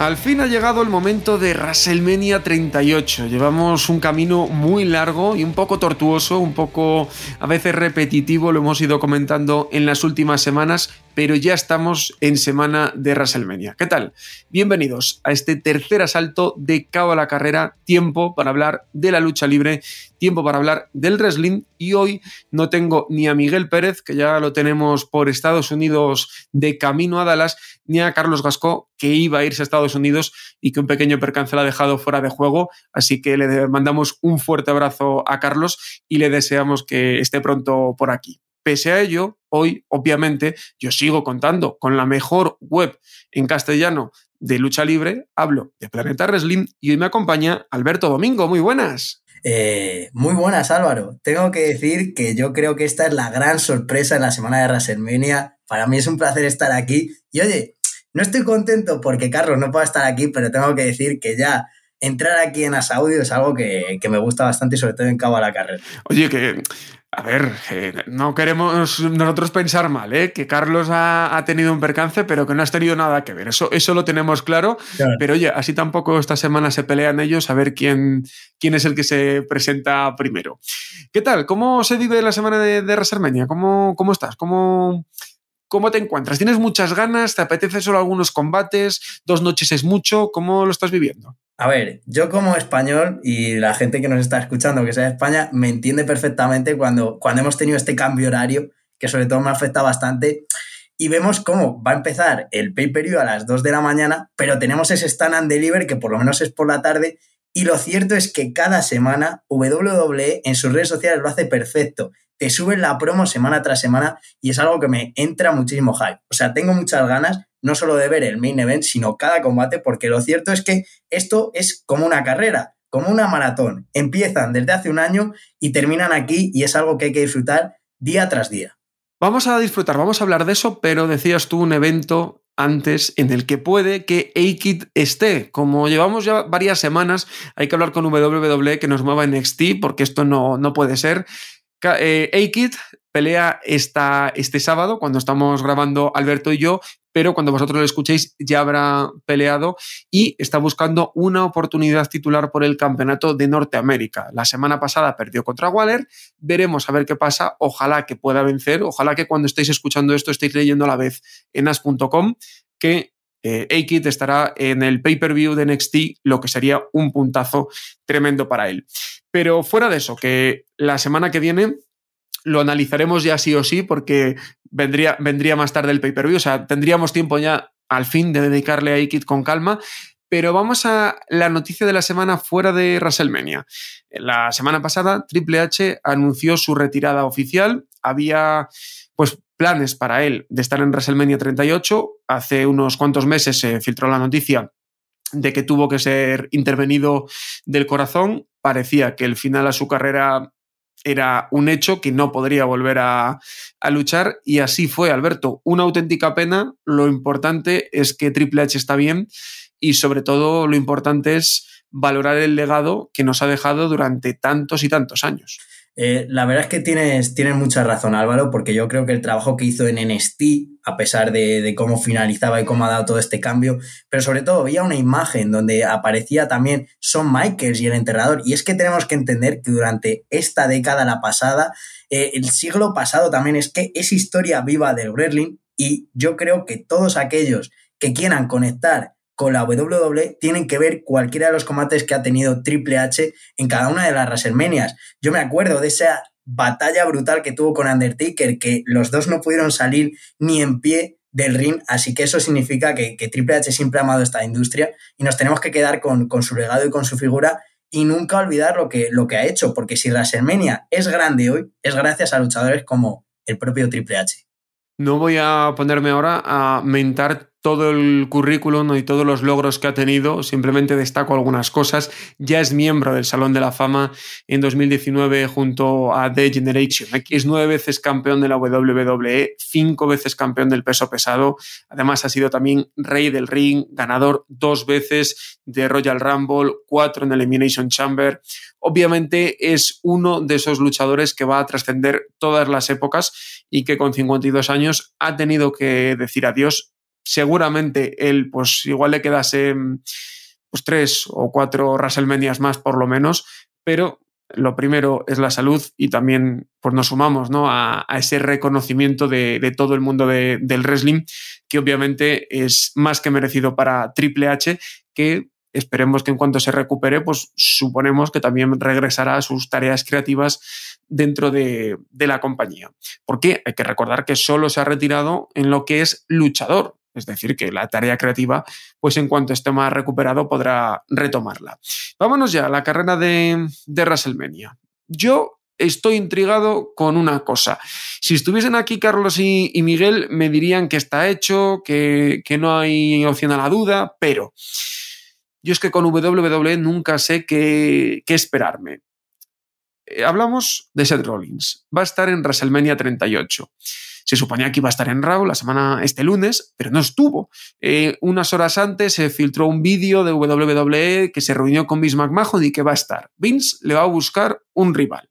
Al fin ha llegado el momento de WrestleMania 38. Llevamos un camino muy largo y un poco tortuoso, un poco a veces repetitivo, lo hemos ido comentando en las últimas semanas, pero ya estamos en semana de WrestleMania. ¿Qué tal? Bienvenidos a este tercer asalto de Cabo a la Carrera, tiempo para hablar de la lucha libre, tiempo para hablar del wrestling y hoy no tengo ni a Miguel Pérez, que ya lo tenemos por Estados Unidos de camino a Dallas, ni a Carlos Gascó, que iba a irse a Estados Unidos y que un pequeño percance la ha dejado fuera de juego. Así que le mandamos un fuerte abrazo a Carlos y le deseamos que esté pronto por aquí. Pese a ello, hoy, obviamente, yo sigo contando con la mejor web en castellano de lucha libre, hablo de Planeta Wrestling y hoy me acompaña Alberto Domingo. Muy buenas. Eh, muy buenas, Álvaro. Tengo que decir que yo creo que esta es la gran sorpresa en la semana de WrestleMania. Para mí es un placer estar aquí. Y oye, no estoy contento porque Carlos no pueda estar aquí, pero tengo que decir que ya entrar aquí en Asaudio es algo que, que me gusta bastante y sobre todo en cabo a la carrera. Oye, que a ver, eh, no queremos nosotros pensar mal, ¿eh? que Carlos ha, tenido un percance, pero que no has tenido nada que ver. Eso, eso lo tenemos claro. Pero oye, así tampoco esta semana se pelean ellos a ver quién, quién es el que se presenta primero. ¿Qué tal? ¿Cómo se vive la semana de, de ¿Cómo, ¿Cómo estás? ¿Cómo, ¿Cómo te encuentras? ¿Tienes muchas ganas? ¿Te apetece solo algunos combates? ¿Dos noches es mucho? ¿Cómo lo estás viviendo? A ver, yo como español y la gente que nos está escuchando que sea de España me entiende perfectamente cuando, cuando hemos tenido este cambio horario, que sobre todo me afecta bastante, y vemos cómo va a empezar el pay-per-view a las 2 de la mañana, pero tenemos ese stand and deliver que por lo menos es por la tarde, y lo cierto es que cada semana WWE en sus redes sociales lo hace perfecto. Te suben la promo semana tras semana y es algo que me entra muchísimo hype. O sea, tengo muchas ganas no solo de ver el main event, sino cada combate, porque lo cierto es que esto es como una carrera, como una maratón. Empiezan desde hace un año y terminan aquí y es algo que hay que disfrutar día tras día. Vamos a disfrutar, vamos a hablar de eso, pero decías tú un evento antes en el que puede que A-Kid esté. Como llevamos ya varias semanas, hay que hablar con WWE que nos mueva en NXT porque esto no, no puede ser. Eh, A-Kid pelea esta, este sábado, cuando estamos grabando Alberto y yo, pero cuando vosotros lo escuchéis ya habrá peleado y está buscando una oportunidad titular por el campeonato de Norteamérica. La semana pasada perdió contra Waller, veremos a ver qué pasa, ojalá que pueda vencer, ojalá que cuando estéis escuchando esto estéis leyendo a la vez en as.com que eh, estará en el pay-per-view de NXT, lo que sería un puntazo tremendo para él. Pero fuera de eso, que la semana que viene lo analizaremos ya sí o sí porque vendría, vendría más tarde el pay-per-view, o sea, tendríamos tiempo ya al fin de dedicarle a Ikit con calma. Pero vamos a la noticia de la semana fuera de WrestleMania. La semana pasada, Triple H anunció su retirada oficial. Había pues planes para él de estar en WrestleMania 38. Hace unos cuantos meses se filtró la noticia de que tuvo que ser intervenido del corazón. Parecía que el final a su carrera era un hecho que no podría volver a, luchar y así fue, Alberto. Una auténtica pena. Lo importante es que Triple H está bien y sobre todo lo importante es valorar el legado que nos ha dejado durante tantos y tantos años. Eh, la verdad es que tienes, mucha razón, Álvaro, porque yo creo que el trabajo que hizo en NST, a pesar de, cómo finalizaba y cómo ha dado todo este cambio, pero sobre todo había una imagen donde aparecía también Son Michaels y el enterrador. Y es que tenemos que entender que durante esta década, la pasada, eh, el siglo pasado también es que es historia viva del wrestling y yo creo que todos aquellos que quieran conectar con la WWE tienen que ver cualquiera de los combates que ha tenido Triple H en cada una de las WrestleManias. Yo me acuerdo de esa batalla brutal que tuvo con Undertaker, que los dos no pudieron salir ni en pie del ring, así que eso significa que, Triple H siempre ha amado esta industria y nos tenemos que quedar con, su legado y con su figura y nunca olvidar lo que, lo que ha hecho, porque si WrestleMania es grande hoy, es gracias a luchadores como el propio Triple H. No voy a ponerme ahora a mentar todo el currículum y todos los logros que ha tenido, simplemente destaco algunas cosas. Ya es miembro del Salón de la Fama en 2019 junto a The Generation. Es nueve veces campeón de la WWE, cinco veces campeón del peso pesado. Además ha sido también rey del ring, ganador dos veces de Royal Rumble, cuatro en Elimination Chamber. Obviamente es uno de esos luchadores que va a trascender todas las épocas y que con 52 años ha tenido que decir adiós seguramente él, pues igual le quedase pues, tres o cuatro WrestleManias más por lo menos, pero lo primero es la salud y también pues nos sumamos ¿no? a, ese reconocimiento de, todo el mundo del wrestling, que obviamente es más que merecido para Triple H, que esperemos que en cuanto se recupere, pues suponemos que también regresará a sus tareas creativas dentro de, de la compañía. Porque hay que recordar que solo se ha retirado en lo que es luchador, es decir, que la tarea creativa, pues en cuanto esté más recuperado, podrá retomarla. Vámonos ya a la carrera de, de WrestleMania. Yo estoy intrigado con una cosa. Si estuviesen aquí Carlos y, Miguel, me dirían que está hecho, que, no hay opción a la duda, pero yo es que con WWE nunca sé qué, qué esperarme. Eh, hablamos de Seth Rollins. Va a estar en WrestleMania 38. Se suponía que iba a estar en Raw la semana este lunes, pero no estuvo. Eh, unas horas antes se filtró un vídeo de WWE que se reunió con Vince McMahon y que va a estar. Vince le va a buscar un rival.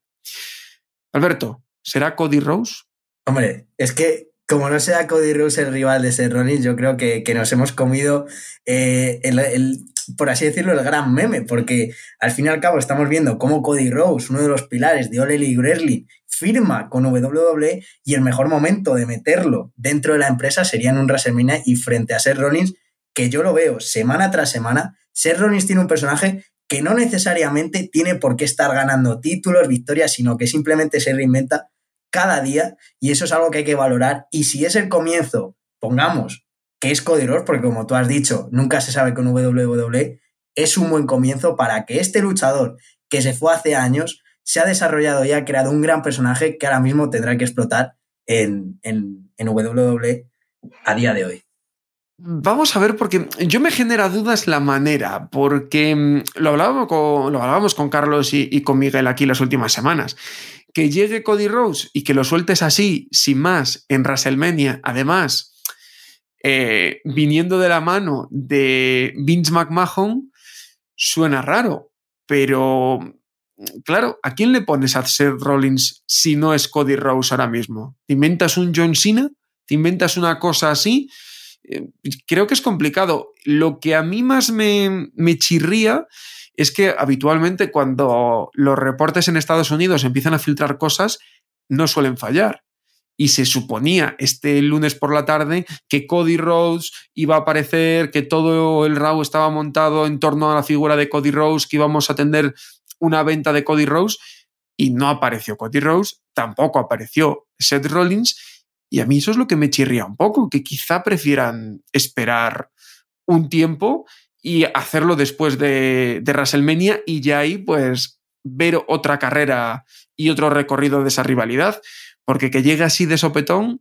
Alberto, ¿será Cody Rose? Hombre, es que como no sea Cody Rose el rival de Seth Rollins, yo creo que, nos hemos comido eh, el, por así decirlo, el gran meme, porque al fin y al cabo estamos viendo cómo Cody Rose, uno de los pilares de Ole Elite Wrestling, firma con WWE y el mejor momento de meterlo dentro de la empresa sería en un WrestleMania y frente a Seth Rollins, que yo lo veo semana tras semana, Seth Rollins tiene un personaje que no necesariamente tiene por qué estar ganando títulos, victorias, sino que simplemente se reinventa cada día y eso es algo que hay que valorar. Y si es el comienzo, pongamos que es Cody Rhodes, porque como tú has dicho, nunca se sabe con WWE, es un buen comienzo para que este luchador que se fue hace años se ha desarrollado y ha creado un gran personaje que ahora mismo tendrá que explotar en, en, en WWE a día de hoy. Vamos a ver, porque yo me genera dudas la manera, porque mm, lo hablábamos con, lo hablábamos con Carlos y, con Miguel aquí las últimas semanas. Que llegue Cody Rose y que lo sueltes así, sin más, en WrestleMania, además, eh, viniendo de la mano de Vince McMahon, suena raro, pero claro, ¿a quién le pones a Seth Rollins si no es Cody Rose ahora mismo? ¿Te inventas un John Cena? ¿Te inventas una cosa así? Eh, creo que es complicado. Lo que a mí más me, me chirría es que habitualmente cuando los reportes en Estados Unidos empiezan a filtrar cosas, no suelen fallar. Y se suponía este lunes por la tarde que Cody Rhodes iba a aparecer, que todo el RAW estaba montado en torno a la figura de Cody Rhodes, que íbamos a tener una venta de Cody Rose y no apareció Cody Rose, tampoco apareció Seth Rollins y a mí eso es lo que me chirría un poco, que quizá prefieran esperar un tiempo y hacerlo después de, de WrestleMania y ya ahí pues ver otra carrera y otro recorrido de esa rivalidad, porque que llegue así de sopetón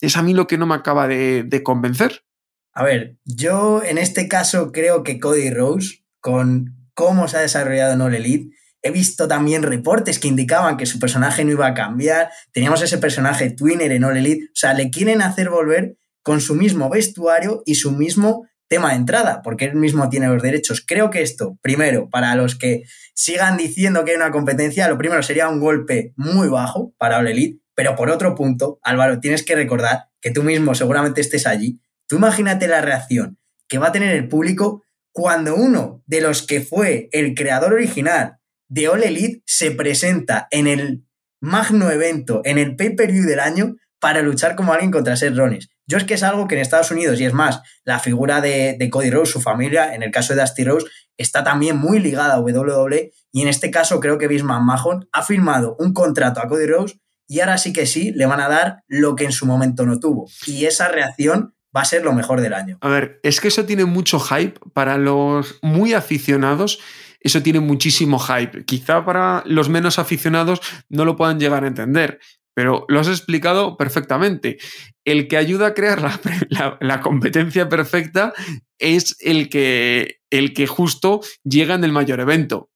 es a mí lo que no me acaba de, de convencer. A ver, yo en este caso creo que Cody Rose, con cómo se ha desarrollado en All Elite. He visto también reportes que indicaban que su personaje no iba a cambiar. Teníamos ese personaje Twinner en All Elite. O sea, le quieren hacer volver con su mismo vestuario y su mismo tema de entrada, porque él mismo tiene los derechos. Creo que esto, primero, para los que sigan diciendo que hay una competencia, lo primero sería un golpe muy bajo para All Elite, pero por otro punto, Álvaro, tienes que recordar que tú mismo seguramente estés allí. Tú imagínate la reacción que va a tener el público cuando uno de los que fue el creador original de All Elite se presenta en el magno evento, en el pay-per-view del año, para luchar como alguien contra Seth Rollins. Yo es que es algo que en Estados Unidos, y es más, la figura de, Cody Rose, su familia, en el caso de Dusty Rose, está también muy ligada a WWE, y en este caso creo que Bismarck Mahon ha firmado un contrato a Cody Rose y ahora sí que sí le van a dar lo que en su momento no tuvo. Y esa reacción va a ser lo mejor del año. A ver, es que eso tiene mucho hype para los muy aficionados. Eso tiene muchísimo hype. Quizá para los menos aficionados no lo puedan llegar a entender, pero lo has explicado perfectamente. El que ayuda a crear la, competencia perfecta es el que, el que justo llega en el mayor evento.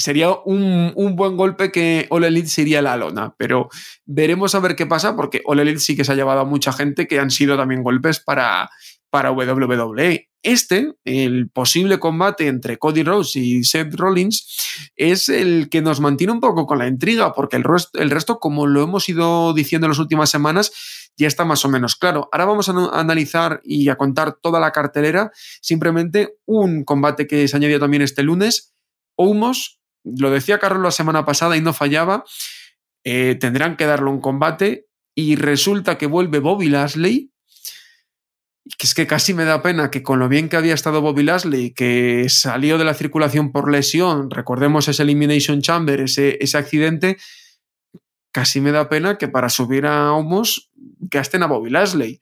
Sería un, buen golpe que All Elite se iría a la lona, pero veremos a ver qué pasa, porque All Elite sí que se ha llevado a mucha gente que han sido también golpes para, para WWE. Este, el posible combate entre Cody Rhodes y Seth Rollins, es el que nos mantiene un poco con la intriga, porque el resto, el resto, como lo hemos ido diciendo en las últimas semanas, ya está más o menos claro. Ahora vamos a analizar y a contar toda la cartelera, simplemente un combate que se añadió también este lunes, Omos, lo decía Carlos la semana pasada y no fallaba, eh, tendrán que darle un combate y resulta que vuelve Bobby Lashley que es que casi me da pena que con lo bien que había estado Bobby Lashley, que salió de la circulación por lesión, recordemos ese Elimination Chamber, ese, ese accidente, casi me da pena que para subir a Homos gasten a Bobby Lashley.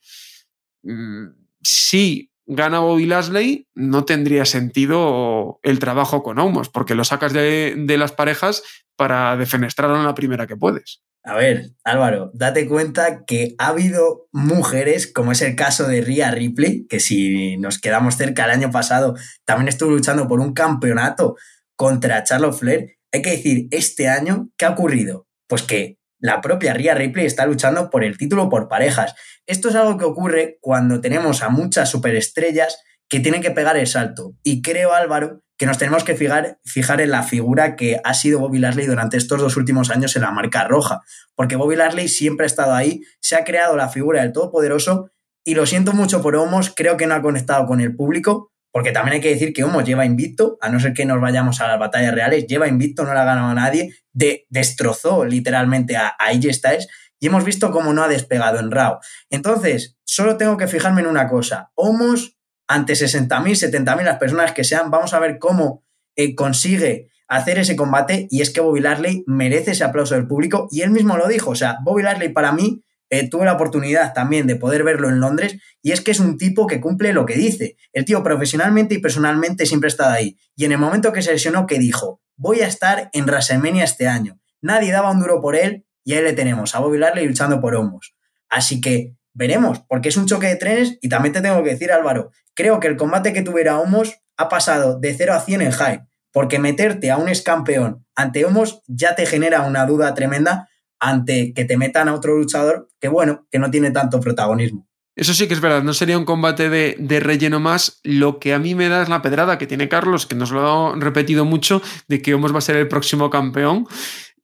Mm, si gana Bobby Lashley, no tendría sentido el trabajo con Homos, porque lo sacas de, de las parejas para defenestrarlo en la primera que puedes. A ver, Álvaro, date cuenta que ha habido mujeres, como es el caso de Rhea Ripley, que si nos quedamos cerca el año pasado, también estuvo luchando por un campeonato contra Charlotte Flair. Hay que decir, este año, ¿qué ha ocurrido? Pues que la propia Rhea Ripley está luchando por el título por parejas. Esto es algo que ocurre cuando tenemos a muchas superestrellas que tienen que pegar el salto. Y creo, Álvaro, que nos tenemos que fijar, en la figura que ha sido Bobby Lashley durante estos dos últimos años en la marca roja. Porque Bobby Lashley siempre ha estado ahí, se ha creado la figura del Todopoderoso y lo siento mucho por Homos, creo que no ha conectado con el público, porque también hay que decir que Homos lleva invicto, a no ser que nos vayamos a las batallas reales, lleva invicto, no le ha ganado a nadie, de, destrozó literalmente a, a AJ Styles y hemos visto cómo no ha despegado en Raw. Entonces, solo tengo que fijarme en una cosa, Homos ante 60.000, 70.000 las personas que sean, vamos a ver cómo eh, consigue hacer ese combate y es que Bobby Lashley merece ese aplauso del público y él mismo lo dijo, o sea, Bobby Lashley para mí eh, tuve la oportunidad también de poder verlo en Londres y es que es un tipo que cumple lo que dice. El tío profesionalmente y personalmente siempre ha estado ahí y en el momento que se lesionó, que dijo? Voy a estar en WrestleMania este año. Nadie daba un duro por él y ahí le tenemos, a Bobby Lashley luchando por homos. Así que veremos, porque es un choque de trenes y también te tengo que decir, Álvaro, creo que el combate que tuviera Homos ha pasado de 0 a 100 en hype, porque meterte a un ex campeón ante Homos ya te genera una duda tremenda ante que te metan a otro luchador que, bueno, que no tiene tanto protagonismo. Eso sí que es verdad, no sería un combate de, de, relleno más. Lo que a mí me da es la pedrada que tiene Carlos, que nos lo ha repetido mucho, de que Homos va a ser el próximo campeón.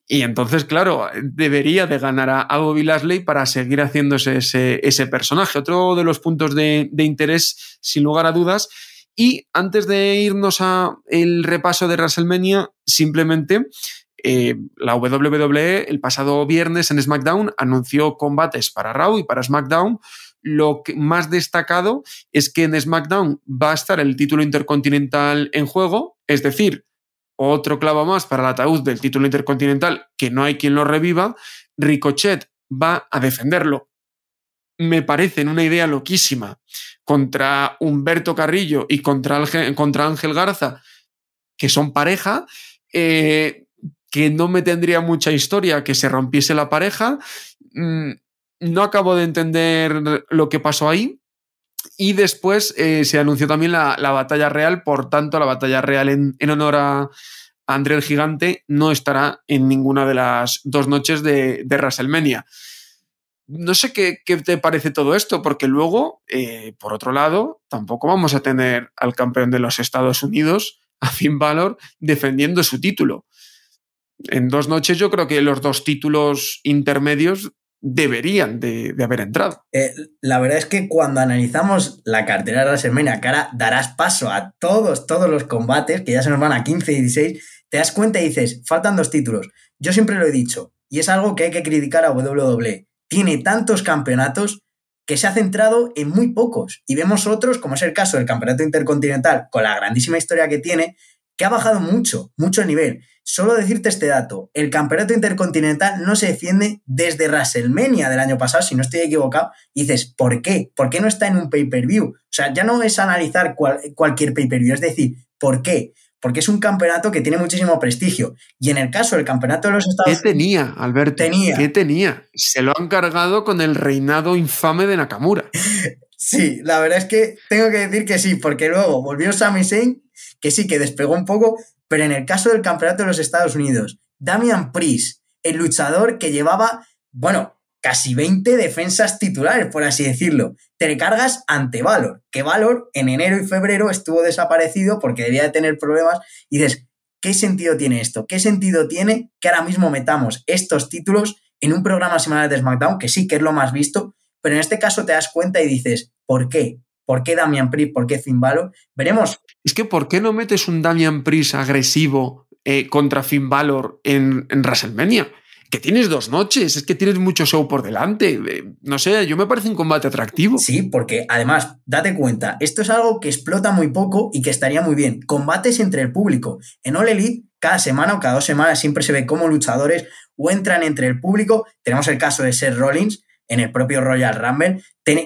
Y entonces, claro, debería de ganar a, Bobby Lashley para seguir haciéndose ese, personaje. Otro de los puntos de, interés, sin lugar a dudas. Y antes de irnos a el repaso de WrestleMania, simplemente eh, la WWE el pasado viernes en SmackDown anunció combates para Raw y para SmackDown. Lo más destacado es que en SmackDown va a estar el título intercontinental en juego, es decir, otro clavo más para el ataúd del título intercontinental, que no hay quien lo reviva, Ricochet va a defenderlo. Me parece una idea loquísima contra Humberto Carrillo y contra Ángel Garza, que son pareja, eh, que no me tendría mucha historia que se rompiese la pareja. Mm, no acabo de entender lo que pasó ahí. Y después eh, se anunció también la, batalla real, por tanto, la batalla real en, honor a André el Gigante no estará en ninguna de las dos noches de, WrestleMania. No sé qué, te parece todo esto, porque luego, eh, por otro lado, tampoco vamos a tener al campeón de los Estados Unidos, a Finn Balor, defendiendo su título. En dos noches yo creo que los dos títulos intermedios deberían de, haber entrado. Eh, la verdad es que cuando analizamos la cartera de WrestleMania, ahora darás paso a todos, todos los combates, que ya se nos van a 15 y 16, te das cuenta y dices, faltan dos títulos. Yo siempre lo he dicho, y es algo que hay que criticar a WWE. Tiene tantos campeonatos que se ha centrado en muy pocos. Y vemos otros, como es el caso del Campeonato Intercontinental, con la grandísima historia que tiene, que ha bajado mucho, mucho el nivel. Solo decirte este dato, el campeonato intercontinental no se defiende desde WrestleMania del año pasado, si no estoy equivocado, y dices, ¿por qué? ¿Por qué no está en un pay-per-view? O sea, ya no es analizar cualquier pay-per-view, es decir, ¿por qué? porque es un campeonato que tiene muchísimo prestigio. Y en el caso del campeonato de los Estados Unidos... ¿Qué tenía, Alberto? Tenía. ¿Qué tenía? Se lo han cargado con el reinado infame de Nakamura. sí, la verdad es que tengo que decir que sí, porque luego volvió Sami Zayn, que sí, que despegó un poco, pero en el caso del campeonato de los Estados Unidos, Damian Priest, el luchador que llevaba, bueno, casi 20 defensas titulares, por así decirlo. Te recargas ante Valor, que Valor en enero y febrero estuvo desaparecido porque debía de tener problemas y dices, ¿qué sentido tiene esto? ¿Qué sentido tiene que ahora mismo metamos estos títulos en un programa semanal de SmackDown, que sí que es lo más visto, pero en este caso te das cuenta y dices, ¿por qué? ¿Por qué Damian Priest? ¿Por qué Finn Balor? Veremos. Es que ¿por qué no metes un Damian Priest agresivo eh, contra Finn Balor en, WrestleMania? que tienes dos noches, es que tienes mucho show por delante. Eh, no sé, yo me parece un combate atractivo. Sí, porque además, date cuenta, esto es algo que explota muy poco y que estaría muy bien. Combates entre el público. En All Elite, cada semana o cada dos semanas siempre se ve cómo luchadores o entran entre el público. Tenemos el caso de Seth Rollins, en el propio Royal Rumble.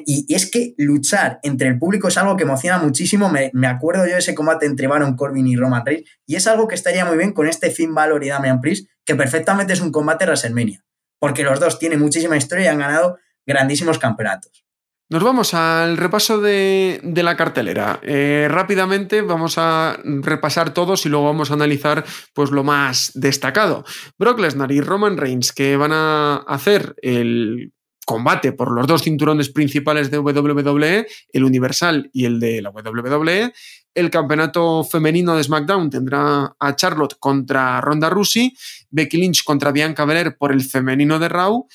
Y es que luchar entre el público es algo que emociona muchísimo. Me, acuerdo yo de ese combate entre Baron Corbin y Roman Reigns. Y es algo que estaría muy bien con este Finn Balor y Damian Priest, que perfectamente es un combate WrestleMania. Porque los dos tienen muchísima historia y han ganado grandísimos campeonatos. Nos vamos al repaso de, la cartelera. Eh, rápidamente vamos a repasar todos y luego vamos a analizar pues, lo más destacado. Brock Lesnar y Roman Reigns que van a hacer el combate por los dos cinturones principales de WWE, el Universal y el de la WWE. El campeonato femenino de SmackDown tendrá a Charlotte contra Ronda Rousey, Becky Lynch contra Bianca Belair por el femenino de Raw.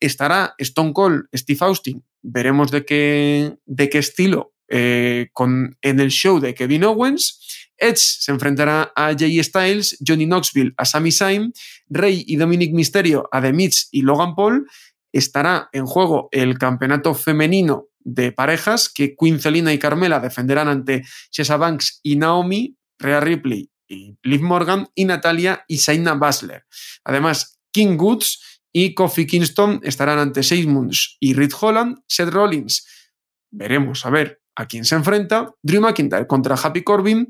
Estará Stone Cold, Steve Austin. Veremos de qué, de qué estilo eh, con, en el show de Kevin Owens. Edge se enfrentará a Jay Styles, Johnny Knoxville a Sami Zayn, Rey y Dominic Mysterio a The Miz y Logan Paul estará en juego el campeonato femenino de parejas que Queen Zelina y Carmela defenderán ante Shesa Banks y Naomi, Rhea Ripley y Liv Morgan y Natalia y Saina Basler. Además, King Goods y Kofi Kingston estarán ante Seymours y Reed Holland, Seth Rollins. Veremos a ver a quién se enfrenta. Drew McIntyre contra Happy Corbin.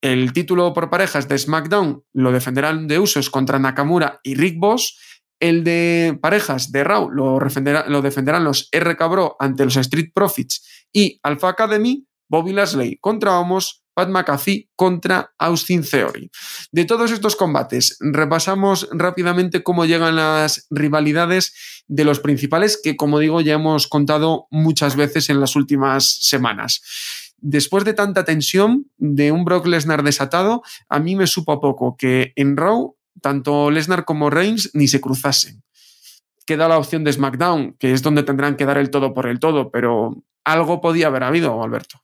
El título por parejas de SmackDown lo defenderán de Usos contra Nakamura y Rick Boss. El de parejas de Raw lo, defenderán los RK Bro ante los Street Profits y Alpha Academy, Bobby Lashley contra Homos, Pat McAfee contra Austin Theory. De todos estos combates, repasamos rápidamente cómo llegan las rivalidades de los principales que, como digo, ya hemos contado muchas veces en las últimas semanas después de tanta tensión de un Brock Lesnar desatado, a mí me supo poco que en Raw tanto Lesnar como Reigns ni se cruzasen. Queda la opción de SmackDown, que es donde tendrán que dar el todo por el todo, pero algo podía haber habido, Alberto.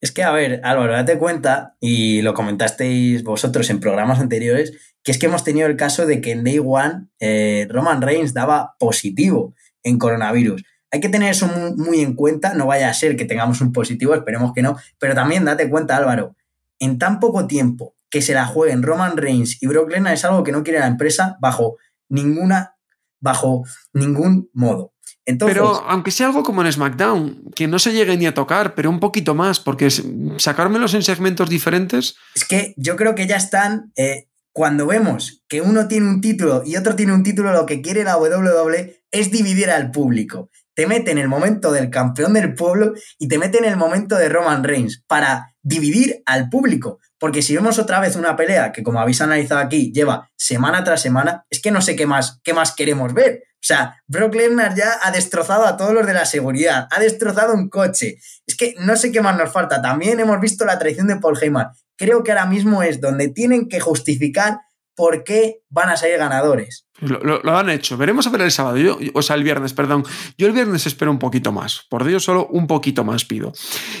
Es que, a ver, Álvaro, date cuenta, y lo comentasteis vosotros en programas anteriores, que es que hemos tenido el caso de que en Day One eh, Roman Reigns daba positivo en coronavirus. Hay que tener eso muy en cuenta, no vaya a ser que tengamos un positivo, esperemos que no, pero también date cuenta, Álvaro, en tan poco tiempo que se la jueguen Roman Reigns y Brock Lesnar es algo que no quiere la empresa bajo ninguna, bajo ningún modo. Entonces, pero aunque sea algo como en SmackDown, que no se llegue ni a tocar, pero un poquito más, porque sacármelos en segmentos diferentes. Es que yo creo que ya están. Eh, cuando vemos que uno tiene un título y otro tiene un título, lo que quiere la WWE es dividir al público. Te mete en el momento del campeón del pueblo y te mete en el momento de Roman Reigns para dividir al público. Porque si vemos otra vez una pelea que, como habéis analizado aquí, lleva semana tras semana, es que no sé qué más, qué más queremos ver. O sea, Brock Lesnar ya ha destrozado a todos los de la seguridad, ha destrozado un coche. Es que no sé qué más nos falta. También hemos visto la traición de Paul Heyman. Creo que ahora mismo es donde tienen que justificar por qué van a salir ganadores. Lo, han hecho. Veremos a ver el sábado, o sea, el viernes, perdón. Yo el viernes espero un poquito más. Por Dios, solo un poquito más pido.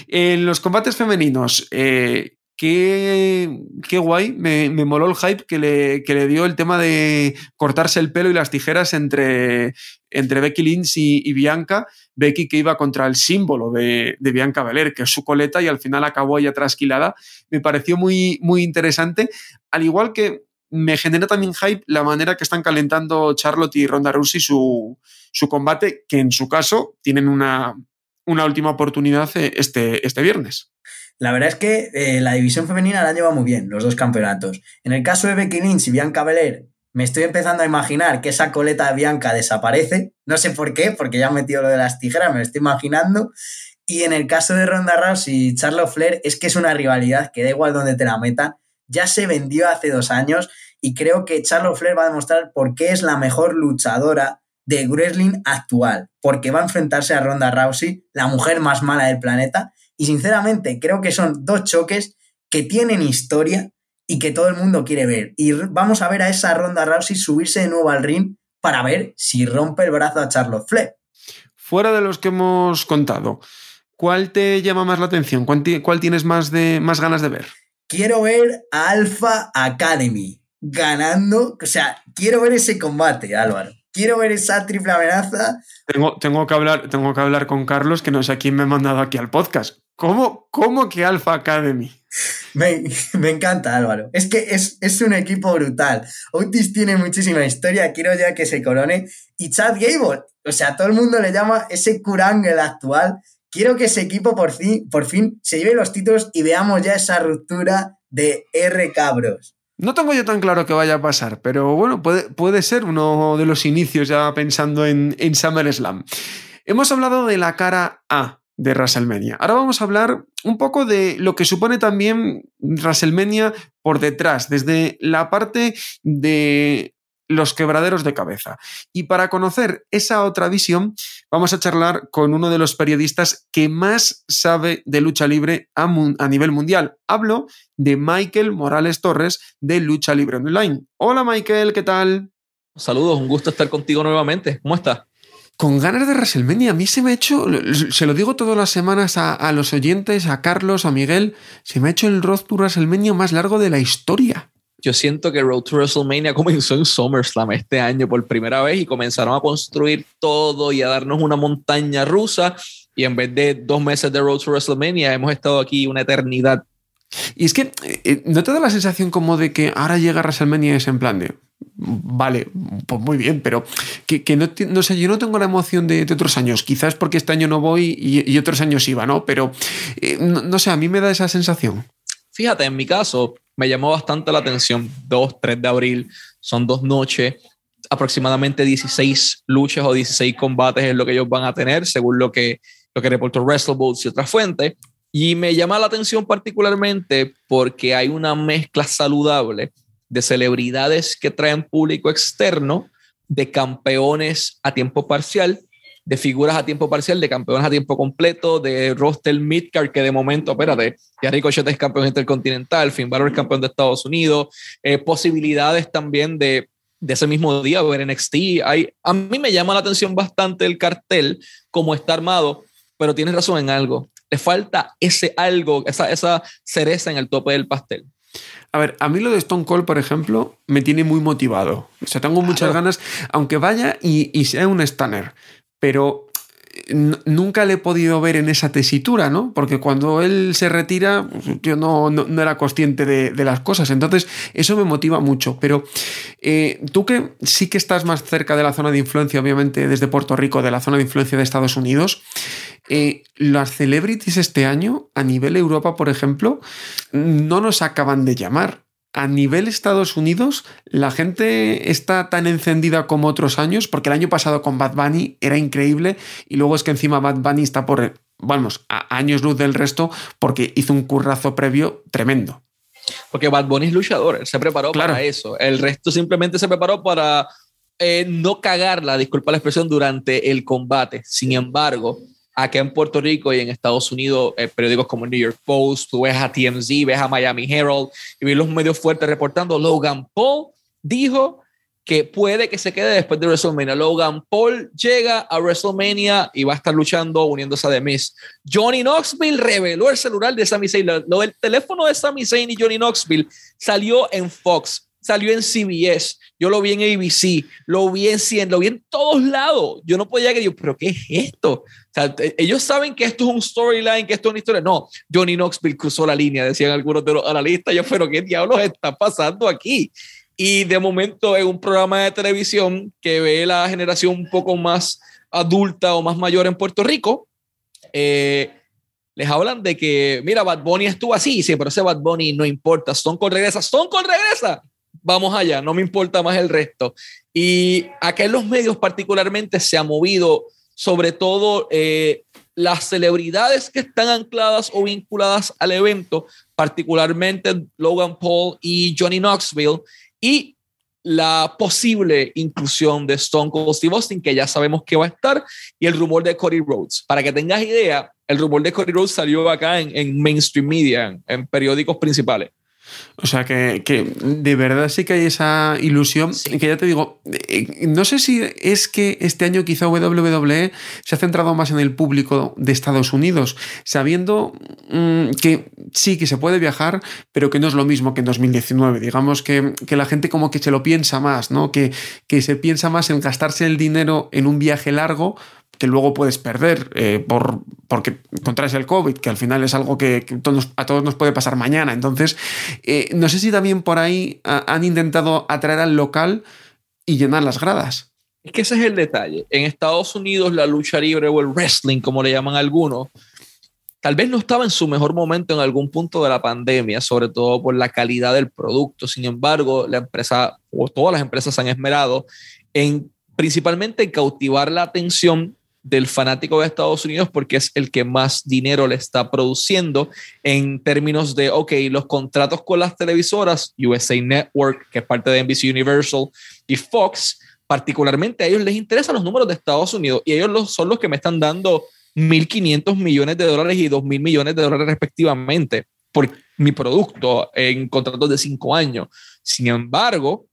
En los combates femeninos, eh, qué, qué guay, me, me, moló el hype que le, que le, dio el tema de cortarse el pelo y las tijeras entre, entre Becky Lynch y, Bianca. Becky que iba contra el símbolo de, de, Bianca Belair, que es su coleta, y al final acabó ella trasquilada. Me pareció muy, muy interesante. Al igual que me genera también hype la manera que están calentando Charlotte y Ronda Rousey su, su combate, que en su caso tienen una, una última oportunidad eh, este, este viernes. La verdad es que eh, la división femenina la han llevado muy bien, los dos campeonatos. En el caso de Becky Lynch y Bianca Belair, me estoy empezando a imaginar que esa coleta de Bianca desaparece. No sé por qué, porque ya han metido lo de las tijeras, me lo estoy imaginando. Y en el caso de Ronda Rousey y Charlotte Flair, es que es una rivalidad que da igual donde te la metan. Ya se vendió hace dos años y creo que Charlotte Flair va a demostrar por qué es la mejor luchadora de wrestling actual, porque va a enfrentarse a Ronda Rousey, la mujer más mala del planeta, y sinceramente creo que son dos choques que tienen historia y que todo el mundo quiere ver. Y vamos a ver a esa Ronda Rousey subirse de nuevo al ring para ver si rompe el brazo a Charlotte Flair. Fuera de los que hemos contado, ¿cuál te llama más la atención? ¿Cuál, cuál tienes más, de, más ganas de ver? Quiero ver a Alpha Academy ganando. O sea, quiero ver ese combate, Álvaro. Quiero ver esa triple amenaza. Tengo, tengo, que, hablar, tengo que hablar con Carlos, que no sé a quién me ha mandado aquí al podcast. ¿Cómo, cómo que Alpha Academy? Me, encanta, Álvaro. Es que es, es, un equipo brutal. Otis tiene muchísima historia. Quiero ya que se corone. Y Chad Gable, o sea, todo el mundo le llama ese Kurangel actual. Quiero que ese equipo por fin, por fin se lleve los títulos y veamos ya esa ruptura de R cabros. No tengo yo tan claro que vaya a pasar, pero bueno, puede, puede ser uno de los inicios ya pensando en, en SummerSlam. Hemos hablado de la cara A de WrestleMania. Ahora vamos a hablar un poco de lo que supone también WrestleMania por detrás, desde la parte de los quebraderos de cabeza. Y para conocer esa otra visión, vamos a charlar con uno de los periodistas que más sabe de lucha libre a, a, nivel mundial. Hablo de Michael Morales Torres de Lucha Libre Online. Hola Michael, ¿qué tal? Saludos, un gusto estar contigo nuevamente. ¿Cómo estás? con ganas de WrestleMania. A mí se me ha hecho, se lo digo todas las semanas a, los oyentes, a Carlos, a Miguel, se me ha hecho el Road to WrestleMania más largo de la historia. Yo siento que Road to WrestleMania comenzó en SummerSlam este año por primera vez y comenzaron a construir todo y a darnos una montaña rusa. Y en vez de dos meses de Road to WrestleMania, hemos estado aquí una eternidad. Y es que, eh, ¿no te da la sensación como de que ahora llega WrestleMania y es en plan de, Vale, pues muy bien, pero que, no, no, sé, yo no tengo la emoción de, otros años. Quizás porque este año no voy y, otros años iba, ¿no? Pero eh, no, sé, a mí me da esa sensación. Fíjate, en mi caso, me llamó bastante la atención. 2, 3 de abril, son dos noches, aproximadamente 16 luchas o 16 combates es lo que ellos van a tener, según lo que, lo que reportó WrestleBoots y otras fuentes. Y me llama la atención particularmente porque hay una mezcla saludable de celebridades que traen público externo, de campeones a tiempo parcial, de figuras a tiempo parcial, de campeones a tiempo completo, de roster midcard que de momento, espérate, ya Ricochet es campeón intercontinental, Finn Balor es campeón de Estados Unidos, eh, posibilidades también de, de ese mismo día ver NXT. Hay, a mí me llama la atención bastante el cartel, como está armado, pero tienes razón en algo. Le falta ese algo, esa, esa cereza en el tope del pastel. A ver, a mí lo de Stone Cold, por ejemplo, me tiene muy motivado. O sea, tengo muchas ganas, aunque vaya y, sea un stunner. Pero eh, nunca le he podido ver en esa tesitura, ¿no? Porque cuando él se retira, yo no, no, era consciente de, de, las cosas. Entonces, eso me motiva mucho. Pero eh, tú que sí que estás más cerca de la zona de influencia, obviamente, desde Puerto Rico, de la zona de influencia de Estados Unidos, eh, las celebrities este año, a nivel Europa, por ejemplo, no nos acaban de llamar. A nivel Estados Unidos, la gente está tan encendida como otros años, porque el año pasado con Bad Bunny era increíble, y luego es que encima Bad Bunny está por, vamos, a años luz del resto, porque hizo un currazo previo tremendo. Porque Bad Bunny es luchador, él se preparó para eso. El resto simplemente se preparó para eh, no cagarla, disculpa la expresión, durante el combate. Sin embargo, acá en Puerto Rico y en Estados Unidos, eh, periódicos como New York Post, tú ves a TMZ, ves a Miami Herald y ves los medios fuertes reportando, Logan Paul dijo que puede que se quede después de WrestleMania. Logan Paul llega a WrestleMania y va a estar luchando uniéndose a The Miz. Johnny Knoxville reveló el celular de Sami Zayn. Lo del teléfono de Sami Zayn y Johnny Knoxville salió en Fox, salió en CBS, yo lo vi en ABC, lo vi en 100, lo vi en todos lados. Yo no podía creer, pero ¿qué es esto? ellos saben que esto es un storyline, que esto es una historia. No, Johnny Knoxville cruzó la línea, decían algunos de los analistas. Yo, pero ¿qué diablos está pasando aquí? Y de momento es un programa de televisión que ve la generación un poco más adulta o más mayor en Puerto Rico. Eh, les hablan de que, mira, Bad Bunny estuvo así, sí, pero ese Bad Bunny no importa, Stone Cold regresa, Stone Cold regresa, vamos allá, no me importa más el resto. Y acá en los medios particularmente se ha movido sobre todo eh, las celebridades que están ancladas o vinculadas al evento, particularmente Logan Paul y Johnny Knoxville, y la posible inclusión de Stone Cold Steve Austin, que ya sabemos que va a estar, y el rumor de Cody Rhodes. Para que tengas idea, el rumor de Cody Rhodes salió acá en, mainstream media, en, periódicos principales. O sea que, de verdad sí que hay esa ilusión. Que ya te digo, eh, no sé si es que este año quizá WWE se ha centrado más en el público de Estados Unidos, sabiendo mm, que sí que se puede viajar, pero que no es lo mismo que en 2019. Digamos que, la gente como que se lo piensa más, ¿no? Que, que se piensa más en gastarse el dinero en un viaje largo que luego puedes perder eh, por, porque contraes el COVID, que al final es algo que, a todos nos puede pasar mañana. Entonces, eh, no sé si también por ahí han intentado atraer al local y llenar las gradas. Es que ese es el detalle. En Estados Unidos la lucha libre o el wrestling, como le llaman algunos, tal vez no estaba en su mejor momento en algún punto de la pandemia, sobre todo por la calidad del producto. Sin embargo, la empresa o todas las empresas se han esmerado en principalmente en cautivar la atención del fanático de Estados Unidos porque es el que más dinero le está produciendo en términos de, ok, los contratos con las televisoras, USA Network, que es parte de NBC Universal, y Fox, particularmente a ellos les interesan los números de Estados Unidos y ellos son los que me están dando 1.500 millones de dólares y 2.000 millones de dólares respectivamente por mi producto en contratos de cinco años. Sin embargo,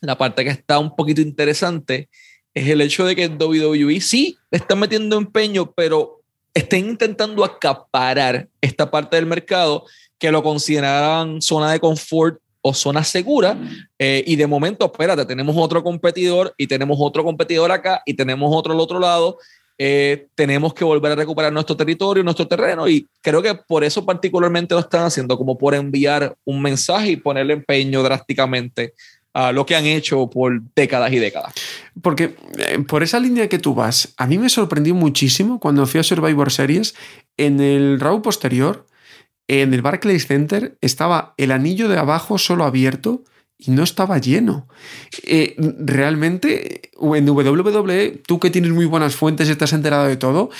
la parte que está un poquito interesante es el hecho de que WWE sí le están metiendo empeño, pero estén intentando acaparar esta parte del mercado que lo consideraban zona de confort o zona segura. Eh, y de momento, espérate, tenemos otro competidor y tenemos otro competidor acá y tenemos otro al otro lado. Eh, tenemos que volver a recuperar nuestro territorio, nuestro terreno y creo que por eso particularmente lo están haciendo, como por enviar un mensaje y ponerle empeño drásticamente a lo que han hecho por décadas y décadas. Porque eh, por esa línea que tú vas, a mí me sorprendió muchísimo cuando fui a Survivor Series, en el Raw posterior, en el Barclays Center, estaba el anillo de abajo solo abierto y no estaba lleno. Eh, realmente, en WWE, tú que tienes muy buenas fuentes y estás enterado de todo,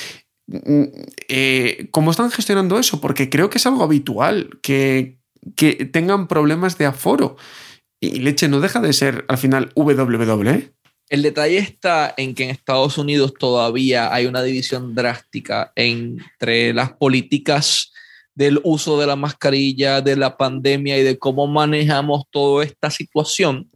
mm, eh, ¿cómo están gestionando eso? Porque creo que es algo habitual que, que tengan problemas de aforo. Y leche no deja de ser al final WWE. El detalle está en que en Estados Unidos todavía hay una división drástica entre las políticas del uso de la mascarilla, de la pandemia y de cómo manejamos toda esta situación.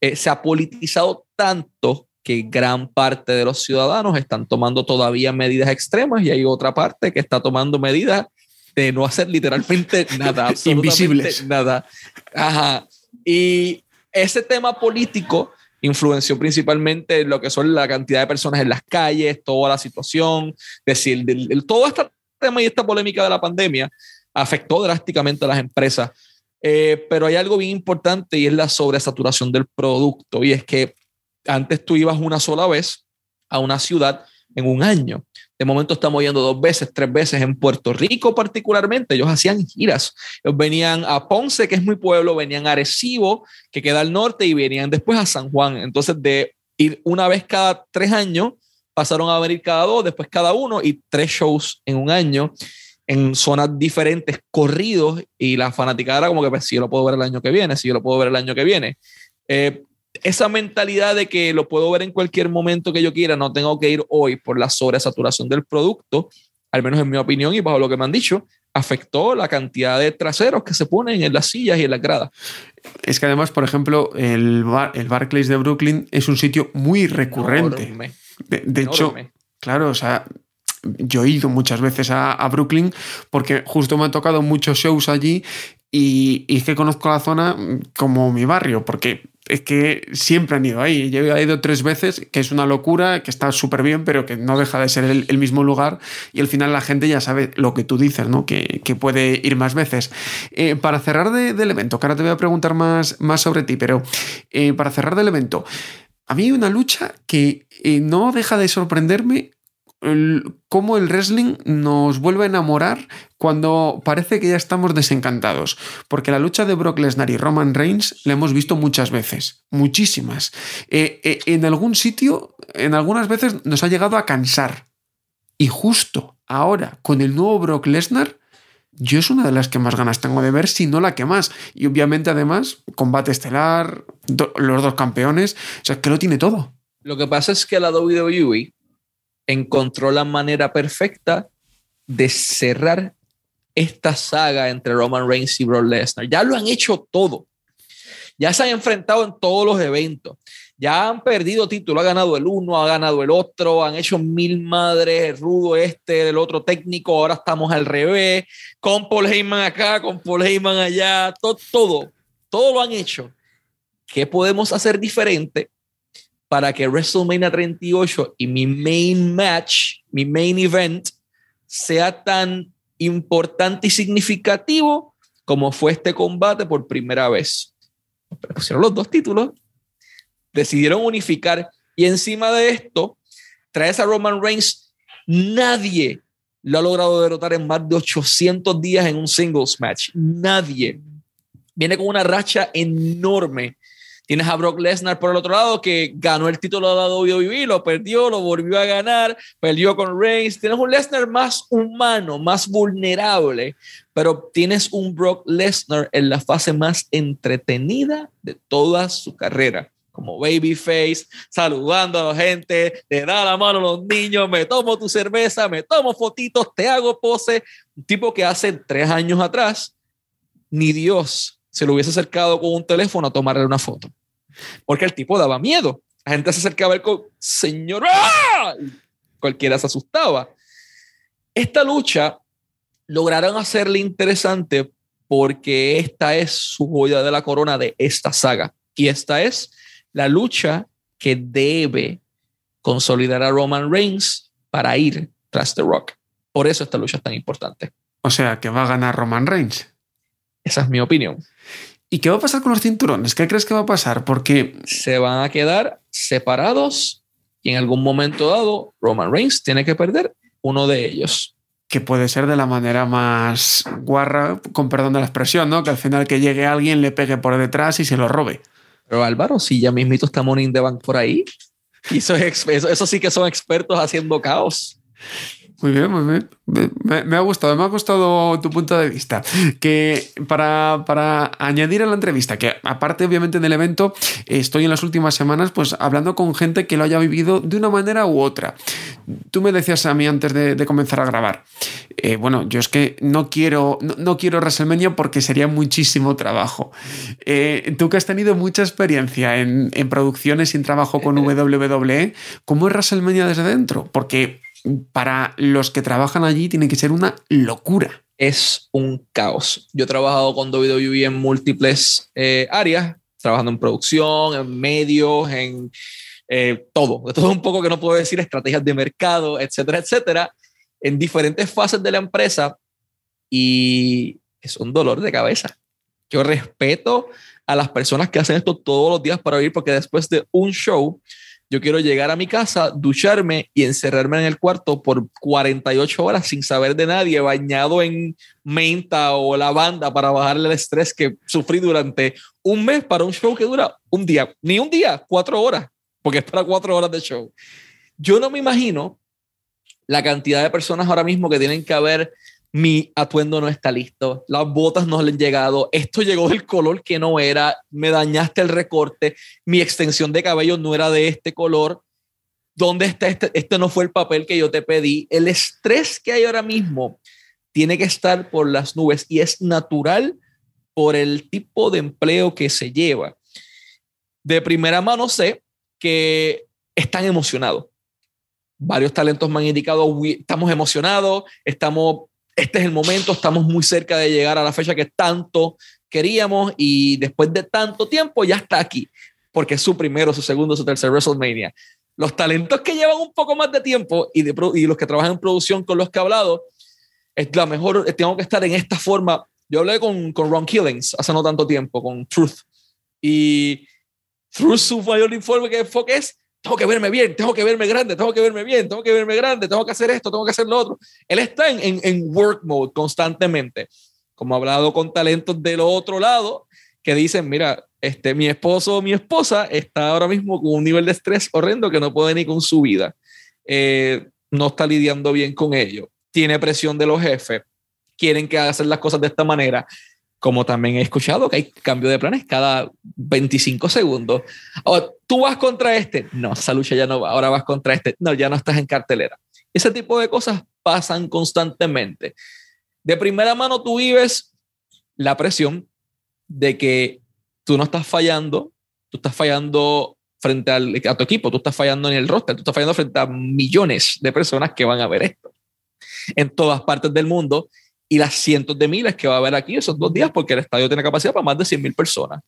Eh, se ha politizado tanto que gran parte de los ciudadanos están tomando todavía medidas extremas y hay otra parte que está tomando medidas de no hacer literalmente nada. Invisibles. Nada. Ajá. Y ese tema político influenció principalmente lo que son la cantidad de personas en las calles, toda la situación, decir, todo este tema y esta polémica de la pandemia afectó drásticamente a las empresas. Eh, pero hay algo bien importante y es la sobresaturación del producto. Y es que antes tú ibas una sola vez a una ciudad en un año. De momento estamos yendo dos veces, tres veces en Puerto Rico particularmente. Ellos hacían giras. Ellos venían a Ponce, que es muy pueblo, venían a Arecibo, que queda al norte, y venían después a San Juan. Entonces, de ir una vez cada tres años, pasaron a venir cada dos, después cada uno, y tres shows en un año en zonas diferentes, corridos, y la fanaticada era como que, pues, si yo lo puedo ver el año que viene, si yo lo puedo ver el año que viene. Eh, esa mentalidad de que lo puedo ver en cualquier momento que yo quiera, no tengo que ir hoy por la sobresaturación del producto, al menos en mi opinión y bajo lo que me han dicho, afectó la cantidad de traseros que se ponen en las sillas y en las gradas. Es que además, por ejemplo, el, bar, el Barclays de Brooklyn es un sitio muy recurrente. de, hecho, claro, o sea, yo he ido muchas veces a, a, Brooklyn porque justo me han tocado muchos shows allí y, y, es que conozco la zona como mi barrio, porque es que siempre han ido ahí. Yo he ido tres veces, que es una locura, que está súper bien, pero que no deja de ser el, mismo lugar y al final la gente ya sabe lo que tú dices, ¿no? Que, puede ir más veces. Eh, para cerrar del evento, que ahora te voy a preguntar más, más sobre ti, pero eh, para cerrar del evento, a mí hay una lucha que eh, no deja de sorprenderme cómo el wrestling nos vuelve a enamorar cuando parece que ya estamos desencantados. Porque la lucha de Brock Lesnar y Roman Reigns la hemos visto muchas veces, muchísimas. Eh, eh, en algún sitio, en algunas veces nos ha llegado a cansar. Y justo ahora, con el nuevo Brock Lesnar, yo es una de las que más ganas tengo de ver, si no la que más. Y obviamente además, combate estelar, los dos campeones, o sea, que lo tiene todo. Lo que pasa es que la WWE encontró la manera perfecta de cerrar esta saga entre Roman Reigns y Brock Lesnar. Ya lo han hecho todo. Ya se han enfrentado en todos los eventos. Ya han perdido título. Ha ganado el uno, ha ganado el otro. Han hecho mil madres, el rudo este, el otro técnico. Ahora estamos al revés. Con Paul Heyman acá, con Paul Heyman allá. Todo, todo, todo lo han hecho. ¿Qué podemos hacer diferente para que WrestleMania 38 y mi main match, mi main event, sea tan importante y significativo como fue este combate por primera vez. pusieron los dos títulos, decidieron unificar y encima de esto, traes a Roman Reigns, nadie lo ha logrado derrotar en más de 800 días en un singles match. Nadie. Viene con una racha enorme Tienes a Brock Lesnar por el otro lado que ganó el título de la WWE, lo perdió, lo volvió a ganar, perdió con Reigns. Tienes un Lesnar más humano, más vulnerable, pero tienes un Brock Lesnar en la fase más entretenida de toda su carrera como babyface, saludando a la gente, le da la mano a los niños, me tomo tu cerveza, me tomo fotitos, te hago pose. Un tipo que hace tres años atrás, ni Dios se lo hubiese acercado con un teléfono a tomarle una foto. Porque el tipo daba miedo. La gente se acercaba a con, señor, ¡ah! cualquiera se asustaba. Esta lucha lograron hacerle interesante porque esta es su joya de la corona de esta saga. Y esta es la lucha que debe consolidar a Roman Reigns para ir tras The Rock. Por eso esta lucha es tan importante. O sea, que va a ganar Roman Reigns. Esa es mi opinión. ¿Y qué va a pasar con los cinturones? ¿Qué crees que va a pasar? Porque se van a quedar separados y en algún momento dado Roman Reigns tiene que perder uno de ellos. Que puede ser de la manera más guarra, con perdón de la expresión, ¿no? Que al final que llegue alguien, le pegue por detrás y se lo robe. Pero Álvaro, si ya mismito está Money in the Bank por ahí, y eso, eso sí que son expertos haciendo caos. Muy bien, muy bien. Me, ha gustado, me ha gustado tu punto de vista. Que para, para, añadir a la entrevista, que aparte obviamente del evento, estoy en las últimas semanas pues hablando con gente que lo haya vivido de una manera u otra. Tú me decías a mí antes de, comenzar a grabar, eh, bueno, yo es que no quiero, no, quiero WrestleMania porque sería muchísimo trabajo. Eh, tú que has tenido mucha experiencia en, en producciones y en trabajo con WWE, ¿cómo es WrestleMania desde dentro? Porque para los que trabajan allí tiene que ser una locura. Es un caos. Yo he trabajado con WWE en múltiples eh, áreas, trabajando en producción, en medios, en eh, todo, de todo un poco que no puedo decir, estrategias de mercado, etcétera, etcétera, en diferentes fases de la empresa y es un dolor de cabeza. Yo respeto a las personas que hacen esto todos los días para vivir porque después de un show yo quiero llegar a mi casa, ducharme y encerrarme en el cuarto por 48 horas sin saber de nadie, bañado en menta o lavanda para bajarle el estrés que sufrí durante un mes para un show que dura un día, ni un día, cuatro horas, porque es para cuatro horas de show. Yo no me imagino la cantidad de personas ahora mismo que tienen que haber mi atuendo no está listo, las botas no le han llegado, esto llegó del color que no era, me dañaste el recorte, mi extensión de cabello no era de este color, ¿dónde está este? Este no fue el papel que yo te pedí. El estrés que hay ahora mismo tiene que estar por las nubes y es natural por el tipo de empleo que se lleva. De primera mano sé que están emocionados. Varios talentos me han indicado, estamos emocionados, estamos este es el momento, estamos muy cerca de llegar a la fecha que tanto queríamos y después de tanto tiempo ya está aquí, porque es su primero, su segundo, su tercer WrestleMania. Los talentos que llevan un poco más de tiempo y, los que trabajan en producción con los que he hablado, es la mejor, tengo que estar en esta forma. Yo hablé con, con Ron Killings hace no tanto tiempo, con Truth, y Truth su mayor informe que enfoque es tengo que verme bien, tengo que verme grande, tengo que verme bien, tengo que verme grande, tengo que hacer esto, tengo que hacer lo otro. Él está en, en, en work mode constantemente. Como ha hablado con talentos del otro lado, que dicen, mira, este, mi esposo o mi esposa está ahora mismo con un nivel de estrés horrendo que no puede ni con su vida. Eh, no está lidiando bien con ello. Tiene presión de los jefes. Quieren que hagan las cosas de esta manera. Como también he escuchado que hay cambio de planes cada 25 segundos. O tú vas contra este. No, esa lucha ya no. Ahora vas contra este. No, ya no estás en cartelera. Ese tipo de cosas pasan constantemente. De primera mano tú vives la presión de que tú no estás fallando, tú estás fallando frente al, a tu equipo, tú estás fallando en el roster, tú estás fallando frente a millones de personas que van a ver esto en todas partes del mundo y las cientos de miles que va a haber aquí esos dos días porque el estadio tiene capacidad para más de 100 mil personas.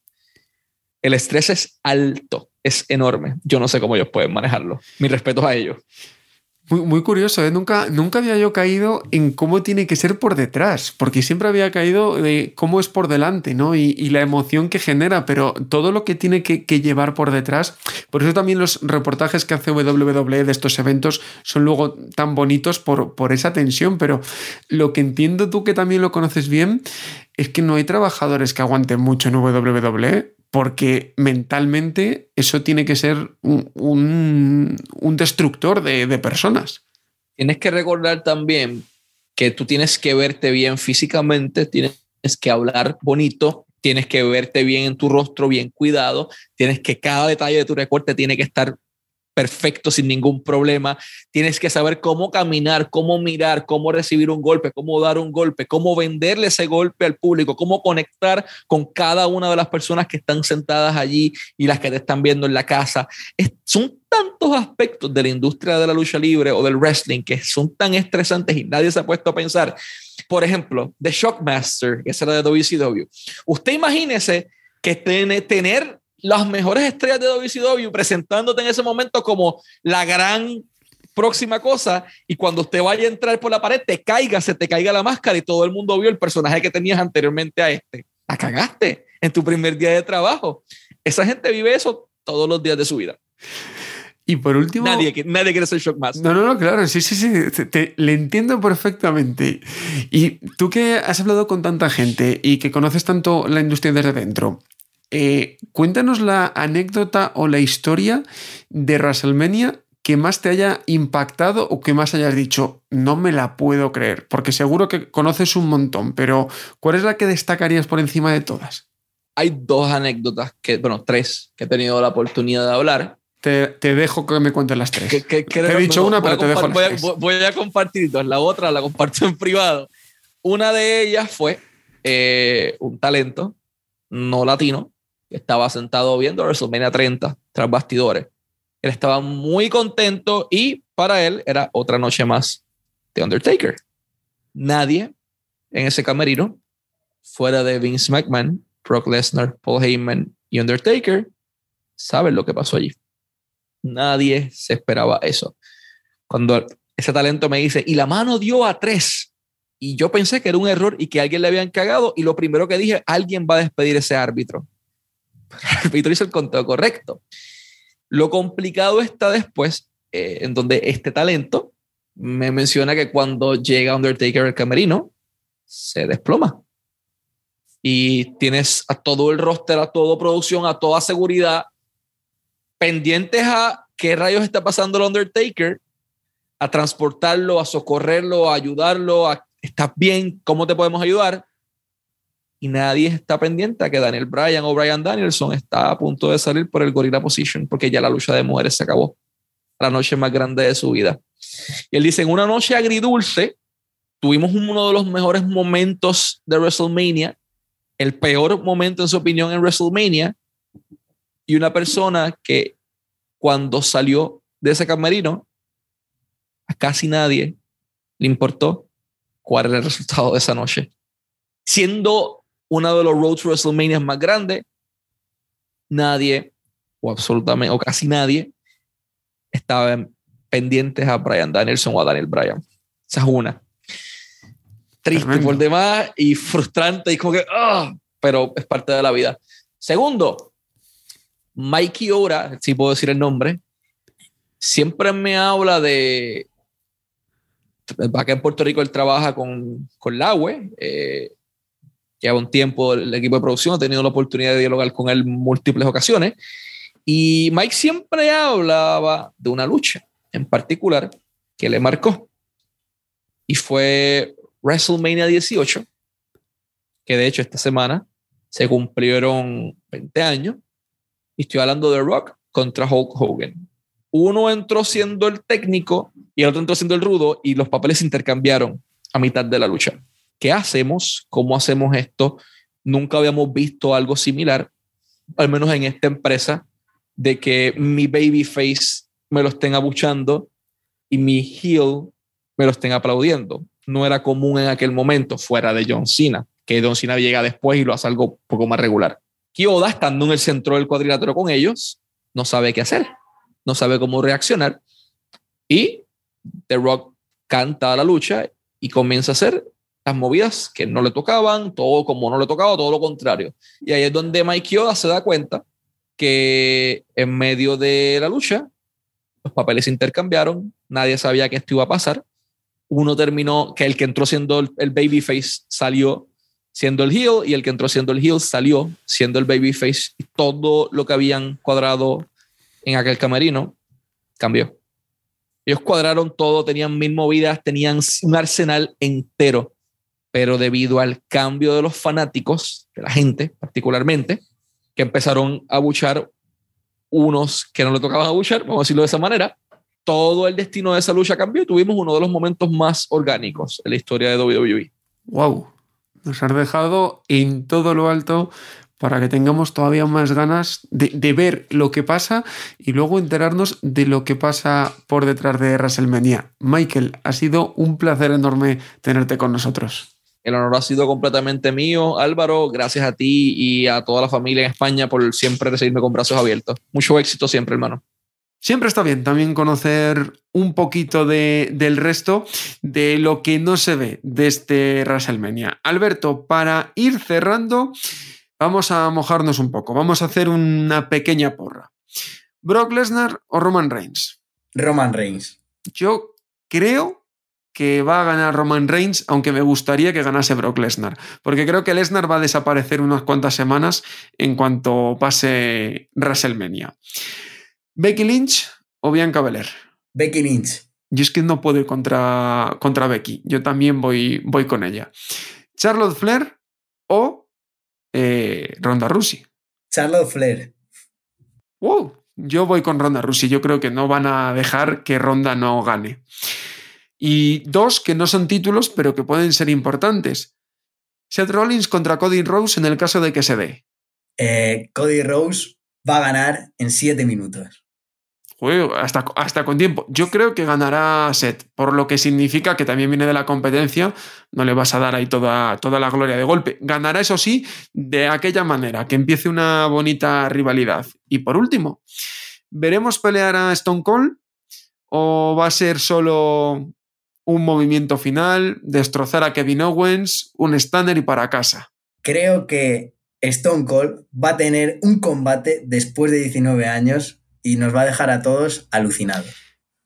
El estrés es alto, es enorme. Yo no sé cómo ellos pueden manejarlo. Mi respeto a ellos. Muy, curioso, ¿eh? nunca, nunca había yo caído en cómo tiene que ser por detrás, porque siempre había caído de cómo es por delante, ¿no? Y, la emoción que genera, pero todo lo que tiene que, llevar por detrás, por eso también los reportajes que hace WWE de estos eventos son luego tan bonitos por, por esa tensión, pero lo que entiendo tú que también lo conoces bien es que no hay trabajadores que aguanten mucho en WWE porque mentalmente eso tiene que ser un, destructor de, personas. Tienes que recordar también que tú tienes que verte bien físicamente, tienes que hablar bonito, tienes que verte bien en tu rostro, bien cuidado, tienes que cada detalle de tu recorte tiene que estar perfecto sin ningún problema. Tienes que saber cómo caminar, cómo mirar, cómo recibir un golpe, cómo dar un golpe, cómo venderle ese golpe al público, cómo conectar con cada una de las personas que están sentadas allí y las que te están viendo en la casa. son tantos aspectos de la industria de la lucha libre o del wrestling que son tan estresantes y nadie se ha puesto a pensar. Por ejemplo, The Shockmaster, que es la de WCW. Usted imagínese que tener las mejores estrellas de WCW presentándote en ese momento como la gran próxima cosa y cuando usted vaya a entrar por la pared te caiga, se te caiga la máscara y todo el mundo vio el personaje que tenías anteriormente a este. La cagaste en tu primer día de trabajo. Esa gente vive eso todos los días de su vida. Y por último. Nadie, nadie quiere ser shock más. No, no, no, claro, sí, sí, sí. Te, le entiendo perfectamente. Y tú que has hablado con tanta gente y que conoces tanto la industria desde dentro, eh, cuéntanos la anécdota o la historia de WrestleMania que más te haya impactado o que más hayas dicho, no me la puedo creer, porque seguro que conoces un montón, pero ¿cuál es la que destacarías por encima de todas? Hay dos anécdotas, que, bueno, tres, que he tenido la oportunidad de hablar. Te, dejo que me cuentes las tres. te he dicho una, pero te dejo las voy tres. A, voy a compartir dos. La otra la comparto en privado. Una de ellas fue eh, un talento no latino estaba sentado viendo WrestleMania 30 tras bastidores. Él estaba muy contento y para él era otra noche más de Undertaker. Nadie en ese camerino, fuera de Vince McMahon, Brock Lesnar, Paul Heyman y Undertaker, sabe lo que pasó allí. Nadie se esperaba eso. Cuando ese talento me dice, y la mano dio a tres, y yo pensé que era un error y que alguien le habían cagado, y lo primero que dije, alguien va a despedir ese árbitro el hizo el conteo correcto. Lo complicado está después, eh, en donde este talento me menciona que cuando llega Undertaker al camerino, se desploma. Y tienes a todo el roster, a toda producción, a toda seguridad, pendientes a qué rayos está pasando el Undertaker, a transportarlo, a socorrerlo, a ayudarlo, a estás bien, ¿cómo te podemos ayudar? Y nadie está pendiente a que Daniel Bryan o Bryan Danielson está a punto de salir por el Gorilla Position porque ya la lucha de mujeres se acabó. La noche más grande de su vida. Y él dice, en una noche agridulce, tuvimos uno de los mejores momentos de WrestleMania, el peor momento en su opinión en WrestleMania, y una persona que cuando salió de ese camerino, a casi nadie le importó cuál era el resultado de esa noche. Siendo uno de los Road to WrestleMania más grandes, nadie, o absolutamente, o casi nadie, estaba pendientes a Brian Danielson o a Daniel Bryan. Esa es una. Triste por demás y frustrante y como que, ah, pero es parte de la vida. Segundo, Mikey Ora, si puedo decir el nombre, siempre me habla de. Acá en Puerto Rico él trabaja con, con Laue. Eh, lleva un tiempo el equipo de producción, ha tenido la oportunidad de dialogar con él múltiples ocasiones. Y Mike siempre hablaba de una lucha en particular que le marcó. Y fue WrestleMania 18, que de hecho esta semana se cumplieron 20 años. Y estoy hablando de Rock contra Hulk Hogan. Uno entró siendo el técnico y el otro entró siendo el rudo y los papeles se intercambiaron a mitad de la lucha. ¿Qué hacemos? ¿Cómo hacemos esto? Nunca habíamos visto algo similar, al menos en esta empresa, de que mi babyface me lo estén abuchando y mi heel me lo estén aplaudiendo. No era común en aquel momento, fuera de John Cena, que John Cena llega después y lo hace algo un poco más regular. Kyoda, estando en el centro del cuadrilátero con ellos, no sabe qué hacer, no sabe cómo reaccionar. Y The Rock canta a la lucha y comienza a hacer las movidas que no le tocaban, todo como no le tocaba, todo lo contrario. Y ahí es donde Mike Kyoda se da cuenta que en medio de la lucha los papeles se intercambiaron, nadie sabía que esto iba a pasar. Uno terminó, que el que entró siendo el, babyface salió siendo el heel y el que entró siendo el heel salió siendo el babyface y todo lo que habían cuadrado en aquel camerino cambió. Ellos cuadraron todo, tenían mil movidas, tenían un arsenal entero, pero debido al cambio de los fanáticos, de la gente particularmente, que empezaron a buchar unos que no le tocaban a buchar, vamos a decirlo de esa manera. Todo el destino de esa lucha cambió y tuvimos uno de los momentos más orgánicos en la historia de WWE. ¡Wow! Nos has dejado en todo lo alto para que tengamos todavía más ganas de, de, ver lo que pasa y luego enterarnos de lo que pasa por detrás de WrestleMania. Michael, ha sido un placer enorme tenerte con nosotros. El honor ha sido completamente mío. Álvaro, gracias a ti y a toda la familia en España por siempre recibirme con brazos abiertos. Mucho éxito siempre, hermano. Siempre está bien también conocer un poquito de, del resto de lo que no se ve de este WrestleMania. Alberto, para ir cerrando, vamos a mojarnos un poco. Vamos a hacer una pequeña porra. ¿Brock Lesnar o Roman Reigns? Roman Reigns. Yo creo que va a ganar Roman Reigns, aunque me gustaría que ganase Brock Lesnar, porque creo que Lesnar va a desaparecer unas cuantas semanas en cuanto pase WrestleMania. ¿Becky Lynch o Bianca Belair? Becky Lynch. Yo es que no puedo ir contra, contra Becky, yo también voy, voy con ella. ¿Charlotte Flair o eh, Ronda Rousey? Charlotte Flair. Wow, yo voy con Ronda Rousey, yo creo que no van a dejar que Ronda no gane. Y dos que no son títulos, pero que pueden ser importantes. Seth Rollins contra Cody Rose en el caso de que se dé. Eh, Cody Rose va a ganar en siete minutos. Hasta, hasta con tiempo. Yo creo que ganará Seth, por lo que significa que también viene de la competencia. No le vas a dar ahí toda, toda la gloria de golpe. Ganará, eso sí, de aquella manera, que empiece una bonita rivalidad. Y por último, ¿veremos pelear a Stone Cold? ¿O va a ser solo un movimiento final, destrozar a Kevin Owens, un Stanner y para casa. Creo que Stone Cold va a tener un combate después de 19 años y nos va a dejar a todos alucinados.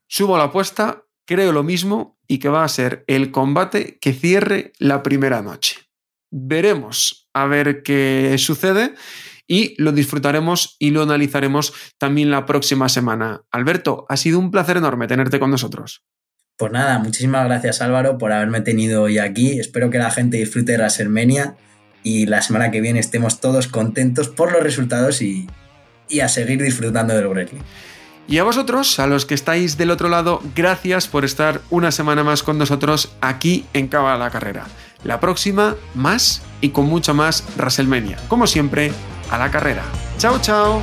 Subo la apuesta, creo lo mismo y que va a ser el combate que cierre la primera noche. Veremos a ver qué sucede y lo disfrutaremos y lo analizaremos también la próxima semana. Alberto, ha sido un placer enorme tenerte con nosotros. Pues nada, muchísimas gracias Álvaro por haberme tenido hoy aquí. Espero que la gente disfrute de WrestleMania y la semana que viene estemos todos contentos por los resultados y, a seguir disfrutando del wrestling. Y a vosotros, a los que estáis del otro lado, gracias por estar una semana más con nosotros aquí en Cava la Carrera. La próxima, más y con mucha más WrestleMania. Como siempre, a la carrera. Chao, chao.